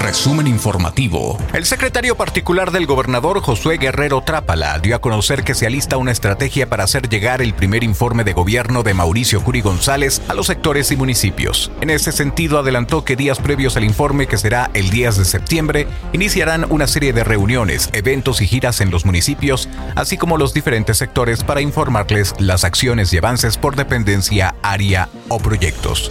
Resumen informativo. El secretario particular del gobernador Josué Guerrero Trápala dio a conocer que se alista una estrategia para hacer llegar el primer informe de gobierno de Mauricio Curi González a los sectores y municipios. En ese sentido, adelantó que días previos al informe, que será el 10 de septiembre, iniciarán una serie de reuniones, eventos y giras en los municipios, así como los diferentes sectores para informarles las acciones y avances por dependencia, área o proyectos.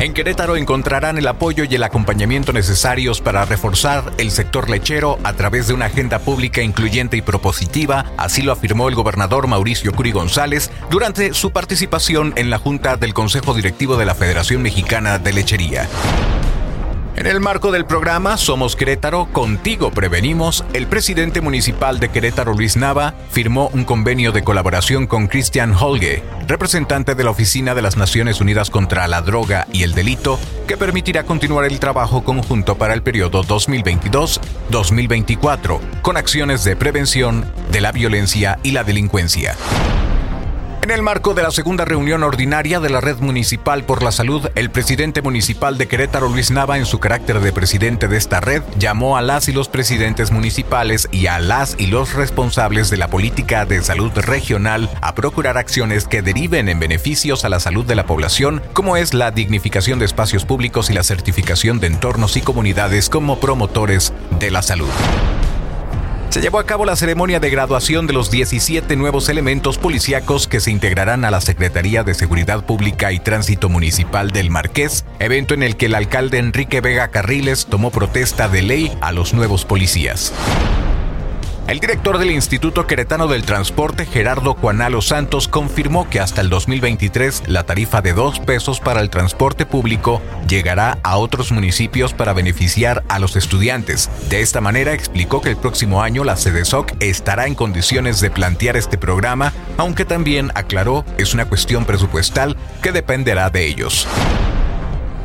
En Querétaro encontrarán el apoyo y el acompañamiento necesarios para reforzar el sector lechero a través de una agenda pública incluyente y propositiva, así lo afirmó el gobernador Mauricio Curi González durante su participación en la Junta del Consejo Directivo de la Federación Mexicana de Lechería. En el marco del programa Somos Querétaro, contigo prevenimos, el presidente municipal de Querétaro, Luis Nava, firmó un convenio de colaboración con Christian Holge, representante de la Oficina de las Naciones Unidas contra la Droga y el Delito, que permitirá continuar el trabajo conjunto para el periodo 2022-2024, con acciones de prevención de la violencia y la delincuencia. En el marco de la segunda reunión ordinaria de la Red Municipal por la Salud, el presidente municipal de Querétaro, Luis Nava, en su carácter de presidente de esta red, llamó a las y los presidentes municipales y a las y los responsables de la política de salud regional a procurar acciones que deriven en beneficios a la salud de la población, como es la dignificación de espacios públicos y la certificación de entornos y comunidades como promotores de la salud. Se llevó a cabo la ceremonia de graduación de los 17 nuevos elementos policíacos que se integrarán a la Secretaría de Seguridad Pública y Tránsito Municipal del Marqués, evento en el que el alcalde Enrique Vega Carriles tomó protesta de ley a los nuevos policías. El director del Instituto Queretano del Transporte, Gerardo Juanalo Santos, confirmó que hasta el 2023 la tarifa de dos pesos para el transporte público llegará a otros municipios para beneficiar a los estudiantes. De esta manera explicó que el próximo año la SEDESOC estará en condiciones de plantear este programa, aunque también aclaró es una cuestión presupuestal que dependerá de ellos.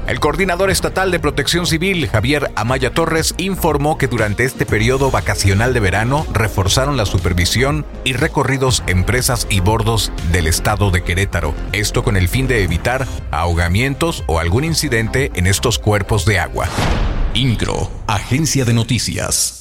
El coordinador estatal de protección civil, Javier Amaya Torres, informó que durante este periodo vacacional de verano reforzaron la supervisión y recorridos en presas y bordos del estado de Querétaro. Esto con el fin de evitar ahogamientos o algún incidente en estos cuerpos de agua. INCRO, Agencia de Noticias.